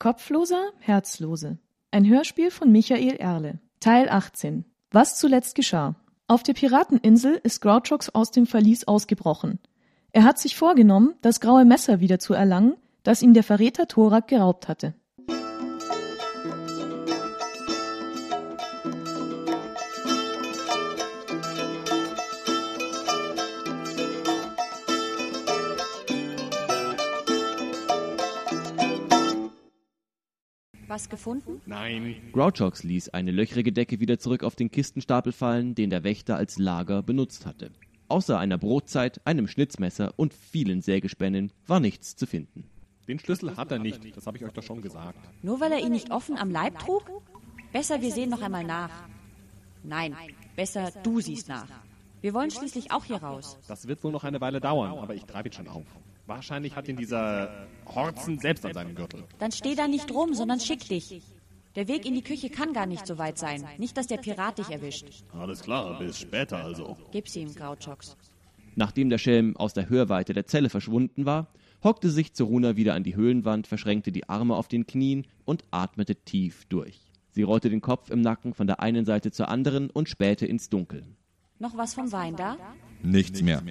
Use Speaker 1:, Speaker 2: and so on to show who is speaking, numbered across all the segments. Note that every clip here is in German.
Speaker 1: Kopfloser, Herzlose. Ein Hörspiel von Michael Erle. Teil 18. Was zuletzt geschah. Auf der Pirateninsel ist Grouchox aus dem Verlies ausgebrochen. Er hat sich vorgenommen, das graue Messer wieder zu erlangen, das ihm der Verräter Thorak geraubt hatte.
Speaker 2: Was gefunden?
Speaker 3: Nein.
Speaker 4: Grouchox ließ eine löchrige Decke wieder zurück auf den Kistenstapel fallen, den der Wächter als Lager benutzt hatte. Außer einer Brotzeit, einem Schnitzmesser und vielen Sägespännen war nichts zu finden.
Speaker 3: Den Schlüssel hat er nicht, das habe ich euch doch schon gesagt.
Speaker 2: Nur weil er ihn nicht offen am Leib trug? Besser, wir sehen noch einmal nach. Nein, besser, du siehst nach. Wir wollen schließlich auch hier raus.
Speaker 3: Das wird wohl noch eine Weile dauern, aber ich treibe ihn schon auf. Wahrscheinlich hat ihn dieser Horzen selbst an seinem Gürtel.
Speaker 2: Dann steh da nicht rum, sondern schick dich. Der Weg in die Küche kann gar nicht so weit sein. Nicht, dass der Pirat dich erwischt.
Speaker 5: Alles klar, bis später also.
Speaker 2: Gib sie ihm, Grouchox.
Speaker 4: Nachdem der Schelm aus der Hörweite der Zelle verschwunden war, hockte sich Zoruna wieder an die Höhlenwand, verschränkte die Arme auf den Knien und atmete tief durch. Sie rollte den Kopf im Nacken von der einen Seite zur anderen und spähte ins Dunkel.
Speaker 2: Noch was vom Wein da?
Speaker 6: Nichts mehr.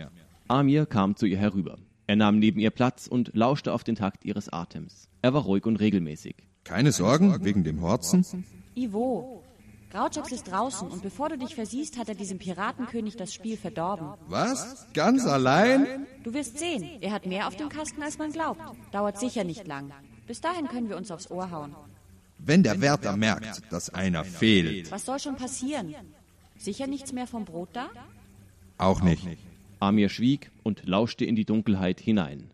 Speaker 4: Amir kam zu ihr herüber. Er nahm neben ihr Platz und lauschte auf den Takt ihres Atems. Er war ruhig und regelmäßig.
Speaker 6: Keine Sorgen wegen dem Horzen?
Speaker 2: Ivo, Grouchox ist draußen und bevor du dich versiehst, hat er diesem Piratenkönig das Spiel verdorben.
Speaker 6: Was? Ganz allein?
Speaker 2: Du wirst sehen, er hat mehr auf dem Kasten, als man glaubt. Dauert sicher nicht lang. Bis dahin können wir uns aufs Ohr hauen.
Speaker 6: Wenn der Wärter merkt, dass einer fehlt.
Speaker 2: Was soll schon passieren? Sicher nichts mehr vom Brot da?
Speaker 6: Auch nicht.
Speaker 4: Amir schwieg und lauschte in die Dunkelheit hinein.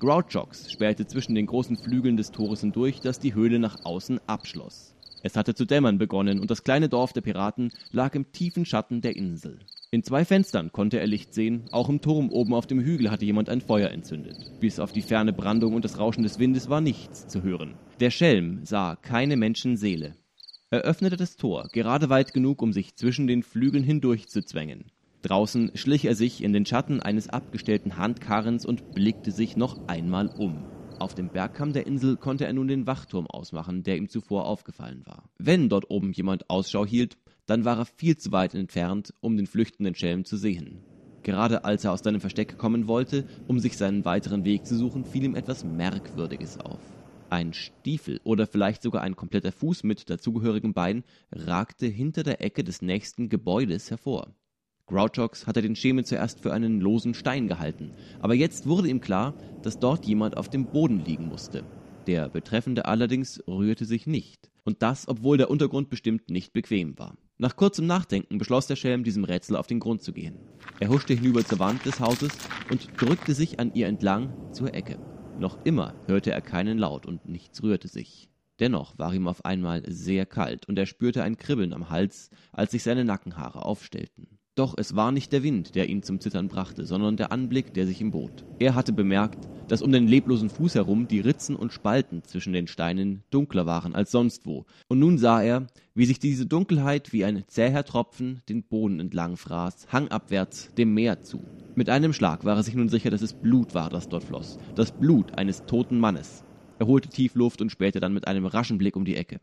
Speaker 4: Grouchox sperrte zwischen den großen Flügeln des Tores hindurch, das die Höhle nach außen abschloss. Es hatte zu dämmern begonnen und das kleine Dorf der Piraten lag im tiefen Schatten der Insel. In zwei Fenstern konnte er Licht sehen, auch im Turm oben auf dem Hügel hatte jemand ein Feuer entzündet. Bis auf die ferne Brandung und das Rauschen des Windes war nichts zu hören. Der Schelm sah keine Menschenseele. Er öffnete das Tor, gerade weit genug, um sich zwischen den Flügeln hindurch zu zwängen. Draußen schlich er sich in den Schatten eines abgestellten Handkarrens und blickte sich noch einmal um. Auf dem Bergkamm der Insel konnte er nun den Wachturm ausmachen, der ihm zuvor aufgefallen war. Wenn dort oben jemand Ausschau hielt, dann war er viel zu weit entfernt, um den flüchtenden Schelm zu sehen. Gerade als er aus seinem Versteck kommen wollte, um sich seinen weiteren Weg zu suchen, fiel ihm etwas Merkwürdiges auf. Ein Stiefel oder vielleicht sogar ein kompletter Fuß mit dazugehörigem Bein ragte hinter der Ecke des nächsten Gebäudes hervor. Grouchox hatte den Schemen zuerst für einen losen Stein gehalten, aber jetzt wurde ihm klar, dass dort jemand auf dem Boden liegen musste. Der Betreffende allerdings rührte sich nicht, und das, obwohl der Untergrund bestimmt nicht bequem war. Nach kurzem Nachdenken beschloss der Schelm, diesem Rätsel auf den Grund zu gehen. Er huschte hinüber zur Wand des Hauses und drückte sich an ihr entlang zur Ecke. Noch immer hörte er keinen Laut und nichts rührte sich. Dennoch war ihm auf einmal sehr kalt und er spürte ein Kribbeln am Hals, als sich seine Nackenhaare aufstellten. Doch es war nicht der Wind, der ihn zum Zittern brachte, sondern der Anblick, der sich ihm bot. Er hatte bemerkt, dass um den leblosen Fuß herum die Ritzen und Spalten zwischen den Steinen dunkler waren als sonst wo, und nun sah er, wie sich diese Dunkelheit wie ein zäher Tropfen den Boden entlang fraß, hangabwärts dem Meer zu. Mit einem Schlag war er sich nun sicher, dass es Blut war, das dort floss, das Blut eines toten Mannes. Er holte tief Luft und spähte dann mit einem raschen Blick um die Ecke.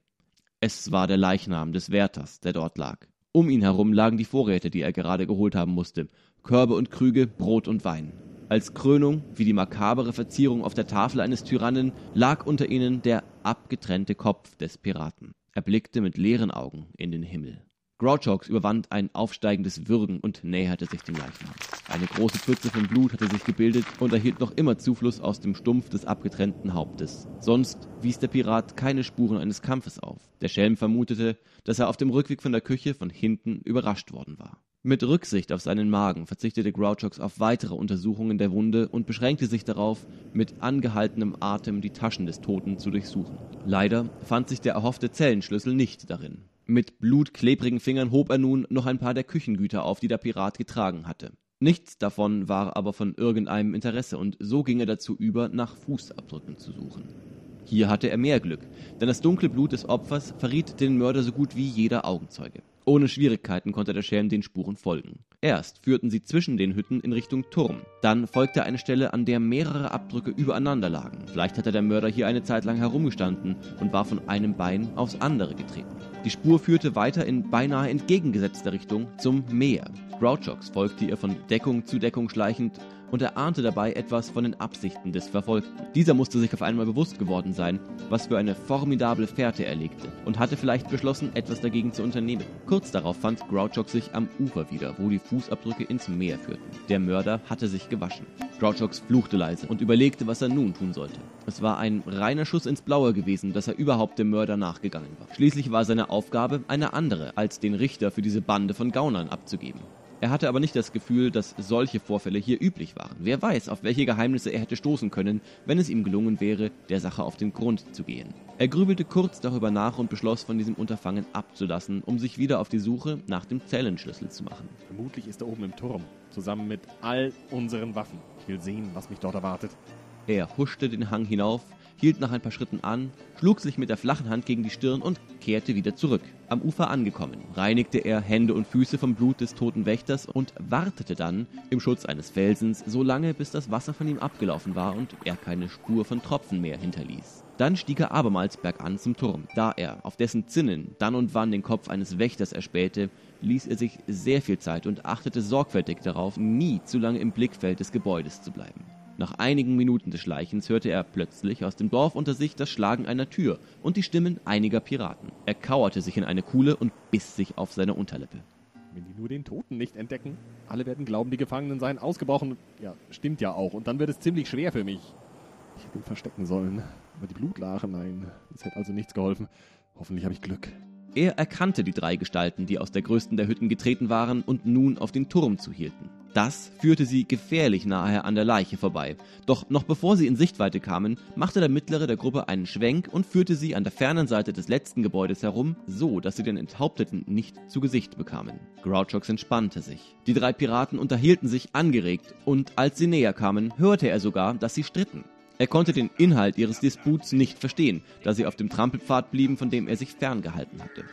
Speaker 4: Es war der Leichnam des Wärters, der dort lag. Um ihn herum lagen die Vorräte, die er gerade geholt haben musste. Körbe und Krüge, Brot und Wein. Als Krönung, wie die makabere Verzierung auf der Tafel eines Tyrannen, lag unter ihnen der abgetrennte Kopf des Piraten. Er blickte mit leeren Augen in den Himmel. Grouchox überwand ein aufsteigendes Würgen und näherte sich dem Leichnam. Eine große Pfütze von Blut hatte sich gebildet und erhielt noch immer Zufluss aus dem Stumpf des abgetrennten Hauptes. Sonst wies der Pirat keine Spuren eines Kampfes auf. Der Schelm vermutete, dass er auf dem Rückweg von der Küche von hinten überrascht worden war. Mit Rücksicht auf seinen Magen verzichtete Grouchox auf weitere Untersuchungen der Wunde und beschränkte sich darauf, mit angehaltenem Atem die Taschen des Toten zu durchsuchen. Leider fand sich der erhoffte Zellenschlüssel nicht darin. Mit blutklebrigen Fingern hob er nun noch ein paar der Küchengüter auf, die der Pirat getragen hatte. Nichts davon war aber von irgendeinem Interesse, und so ging er dazu über, nach Fußabdrücken zu suchen. Hier hatte er mehr Glück, denn das dunkle Blut des Opfers verriet den Mörder so gut wie jeder Augenzeuge. Ohne Schwierigkeiten konnte der Schelm den Spuren folgen. Erst führten sie zwischen den Hütten in Richtung Turm. Dann folgte eine Stelle, an der mehrere Abdrücke übereinander lagen. Vielleicht hatte der Mörder hier eine Zeit lang herumgestanden und war von einem Bein aufs andere getreten. Die Spur führte weiter in beinahe entgegengesetzter Richtung zum Meer. Grouchox folgte ihr von Deckung zu Deckung schleichend und er ahnte dabei etwas von den Absichten des Verfolgten. Dieser musste sich auf einmal bewusst geworden sein, was für eine formidable Fährte er legte und hatte vielleicht beschlossen, etwas dagegen zu unternehmen. Kurz darauf fand Grouchox sich am Ufer wieder, wo die Fußabdrücke ins Meer führten. Der Mörder hatte sich gewaschen. Grouchox fluchte leise und überlegte, was er nun tun sollte. Es war ein reiner Schuss ins Blaue gewesen, dass er überhaupt dem Mörder nachgegangen war. Schließlich war seine Aufgabe eine andere, als den Richter für diese Bande von Gaunern abzugeben. Er hatte aber nicht das Gefühl, dass solche Vorfälle hier üblich waren. Wer weiß, auf welche Geheimnisse er hätte stoßen können, wenn es ihm gelungen wäre, der Sache auf den Grund zu gehen. Er grübelte kurz darüber nach und beschloss, von diesem Unterfangen abzulassen, um sich wieder auf die Suche nach dem Zellenschlüssel zu machen.
Speaker 3: Vermutlich ist er oben im Turm, zusammen mit all unseren Waffen. Ich will sehen, was mich dort erwartet.
Speaker 4: Er huschte den Hang hinauf, hielt nach ein paar Schritten an, schlug sich mit der flachen Hand gegen die Stirn und kehrte wieder zurück. Am Ufer angekommen, reinigte er Hände und Füße vom Blut des toten Wächters und wartete dann im Schutz eines Felsens so lange, bis das Wasser von ihm abgelaufen war und er keine Spur von Tropfen mehr hinterließ. Dann stieg er abermals bergan zum Turm. Da er auf dessen Zinnen dann und wann den Kopf eines Wächters erspähte, ließ er sich sehr viel Zeit und achtete sorgfältig darauf, nie zu lange im Blickfeld des Gebäudes zu bleiben. Nach einigen Minuten des Schleichens hörte er plötzlich aus dem Dorf unter sich das Schlagen einer Tür und die Stimmen einiger Piraten. Er kauerte sich in eine Kuhle und biss sich auf seine Unterlippe.
Speaker 3: Wenn die nur den Toten nicht entdecken, alle werden glauben, die Gefangenen seien ausgebrochen. Ja, stimmt ja auch. Und dann wird es ziemlich schwer für mich. Ich hätte ihn verstecken sollen. Aber die Blutlache, nein, das hätte also nichts geholfen. Hoffentlich habe ich Glück.
Speaker 4: Er erkannte die drei Gestalten, die aus der größten der Hütten getreten waren und nun auf den Turm zuhielten. Das führte sie gefährlich nahe an der Leiche vorbei. Doch noch bevor sie in Sichtweite kamen, machte der mittlere der Gruppe einen Schwenk und führte sie an der fernen Seite des letzten Gebäudes herum, so dass sie den Enthaupteten nicht zu Gesicht bekamen. Grouchox entspannte sich. Die drei Piraten unterhielten sich angeregt und als sie näher kamen, hörte er sogar, dass sie stritten. Er konnte den Inhalt ihres Disputs nicht verstehen, da sie auf dem Trampelpfad blieben, von dem er sich ferngehalten hatte.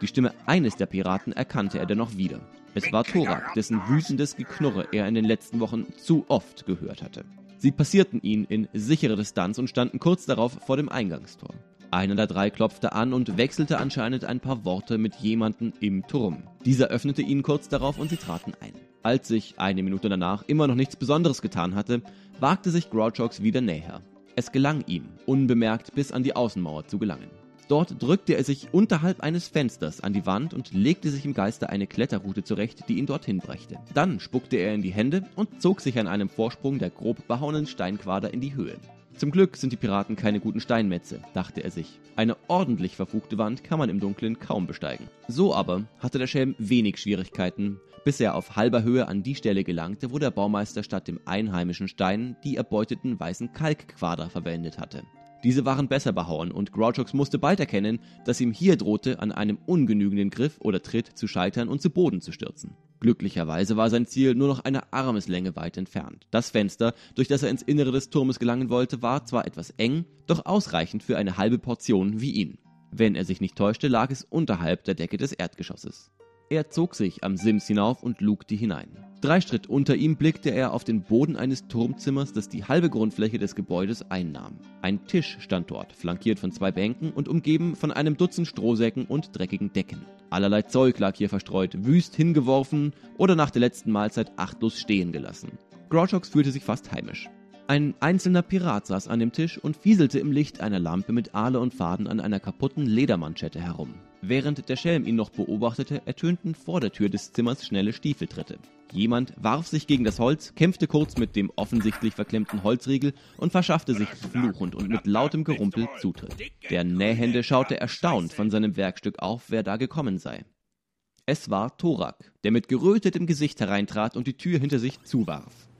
Speaker 4: Die Stimme eines der Piraten erkannte er dennoch wieder. Es war Thorak, dessen wütendes Geknurre er in den letzten Wochen zu oft gehört hatte. Sie passierten ihn in sicherer Distanz und standen kurz darauf vor dem Eingangstor. Einer der drei klopfte an und wechselte anscheinend ein paar Worte mit jemandem im Turm. Dieser öffnete ihn kurz darauf und sie traten ein. Als sich eine Minute danach immer noch nichts Besonderes getan hatte, wagte sich Grouchox wieder näher. Es gelang ihm, unbemerkt bis an die Außenmauer zu gelangen. Dort drückte er sich unterhalb eines Fensters an die Wand und legte sich im Geiste eine Kletterroute zurecht, die ihn dorthin brächte. Dann spuckte er in die Hände und zog sich an einem Vorsprung der grob behauenen Steinquader in die Höhe. Zum Glück sind die Piraten keine guten Steinmetze, dachte er sich. Eine ordentlich verfugte Wand kann man im Dunkeln kaum besteigen. So aber hatte der Schelm wenig Schwierigkeiten, bis er auf halber Höhe an die Stelle gelangte, wo der Baumeister statt dem einheimischen Stein die erbeuteten weißen Kalkquader verwendet hatte. Diese waren besser behauen und Grouchox musste bald erkennen, dass ihm hier drohte, an einem ungenügenden Griff oder Tritt zu scheitern und zu Boden zu stürzen. Glücklicherweise war sein Ziel nur noch eine Armeslänge weit entfernt. Das Fenster, durch das er ins Innere des Turmes gelangen wollte, war zwar etwas eng, doch ausreichend für eine halbe Portion wie ihn. Wenn er sich nicht täuschte, lag es unterhalb der Decke des Erdgeschosses. Er zog sich am Sims hinauf und lugte hinein. Drei Schritt unter ihm blickte er auf den Boden eines Turmzimmers, das die halbe Grundfläche des Gebäudes einnahm. Ein Tisch stand dort, flankiert von zwei Bänken und umgeben von einem Dutzend Strohsäcken und dreckigen Decken. Allerlei Zeug lag hier verstreut, wüst hingeworfen oder nach der letzten Mahlzeit achtlos stehen gelassen. Grouchox fühlte sich fast heimisch. Ein einzelner Pirat saß an dem Tisch und fieselte im Licht einer Lampe mit Aale und Faden an einer kaputten Ledermanschette herum. Während der Schelm ihn noch beobachtete, ertönten vor der Tür des Zimmers schnelle Stiefeltritte. Jemand warf sich gegen das Holz, kämpfte kurz mit dem offensichtlich verklemmten Holzriegel und verschaffte sich fluchend und mit lautem Gerumpel Zutritt. Der Nähhände schaute erstaunt von seinem Werkstück auf, wer da gekommen sei. Es war Thorak, der mit gerötetem Gesicht hereintrat und die Tür hinter sich zuwarf.